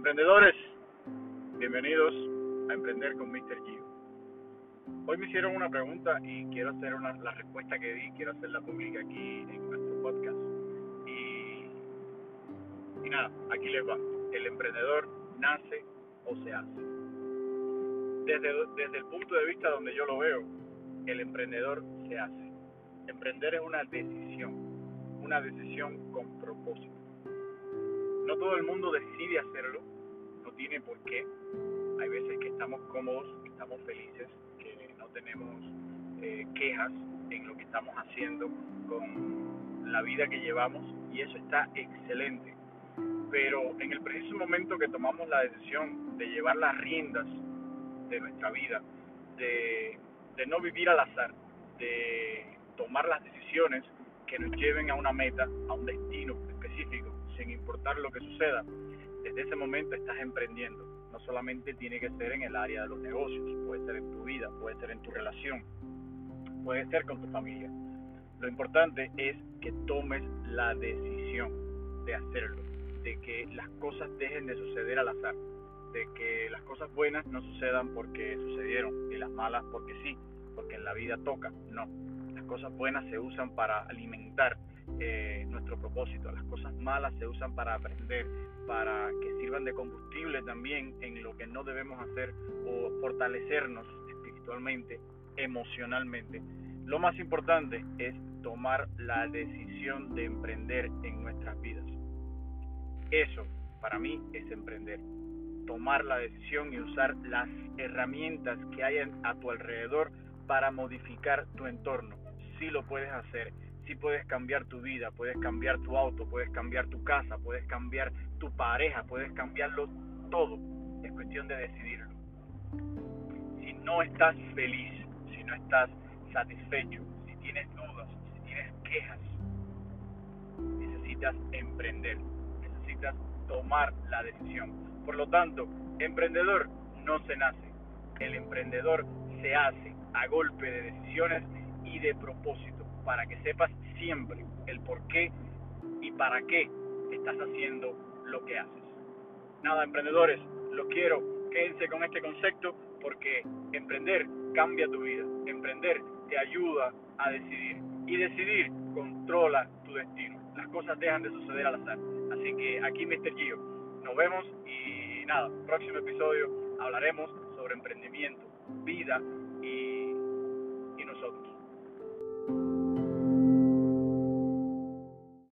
emprendedores, bienvenidos a Emprender con Mr. Gio. Hoy me hicieron una pregunta y quiero hacer una, la respuesta que di, quiero hacerla pública aquí en nuestro podcast. Y, y nada, aquí les va. El emprendedor nace o se hace. Desde, desde el punto de vista donde yo lo veo, el emprendedor se hace. Emprender es una decisión, una decisión con propósito no todo el mundo decide hacerlo, no tiene por qué. Hay veces que estamos cómodos, que estamos felices, que no tenemos eh, quejas en lo que estamos haciendo con la vida que llevamos y eso está excelente. Pero en el preciso momento que tomamos la decisión de llevar las riendas de nuestra vida, de, de no vivir al azar, de tomar las decisiones que nos lleven a una meta, a un destino específico, sin importar lo que suceda, desde ese momento estás emprendiendo. No solamente tiene que ser en el área de los negocios, puede ser en tu vida, puede ser en tu relación, puede ser con tu familia. Lo importante es que tomes la decisión de hacerlo, de que las cosas dejen de suceder al azar, de que las cosas buenas no sucedan porque sucedieron y las malas porque sí, porque en la vida toca. No, las cosas buenas se usan para alimentar propósito. Las cosas malas se usan para aprender, para que sirvan de combustible también en lo que no debemos hacer o fortalecernos espiritualmente, emocionalmente. Lo más importante es tomar la decisión de emprender en nuestras vidas. Eso para mí es emprender. Tomar la decisión y usar las herramientas que hay a tu alrededor para modificar tu entorno. Si lo puedes hacer sí puedes cambiar tu vida, puedes cambiar tu auto, puedes cambiar tu casa, puedes cambiar tu pareja, puedes cambiarlo todo. Es cuestión de decidirlo. Si no estás feliz, si no estás satisfecho, si tienes dudas, si tienes quejas, necesitas emprender, necesitas tomar la decisión. Por lo tanto, emprendedor no se nace, el emprendedor se hace a golpe de decisiones y de propósito para que sepas siempre el por qué y para qué estás haciendo lo que haces. Nada, emprendedores, los quiero, quédense con este concepto porque emprender cambia tu vida, emprender te ayuda a decidir y decidir controla tu destino. Las cosas dejan de suceder al azar. Así que aquí Mr. Gio, nos vemos y nada, próximo episodio hablaremos sobre emprendimiento, vida y, y nosotros.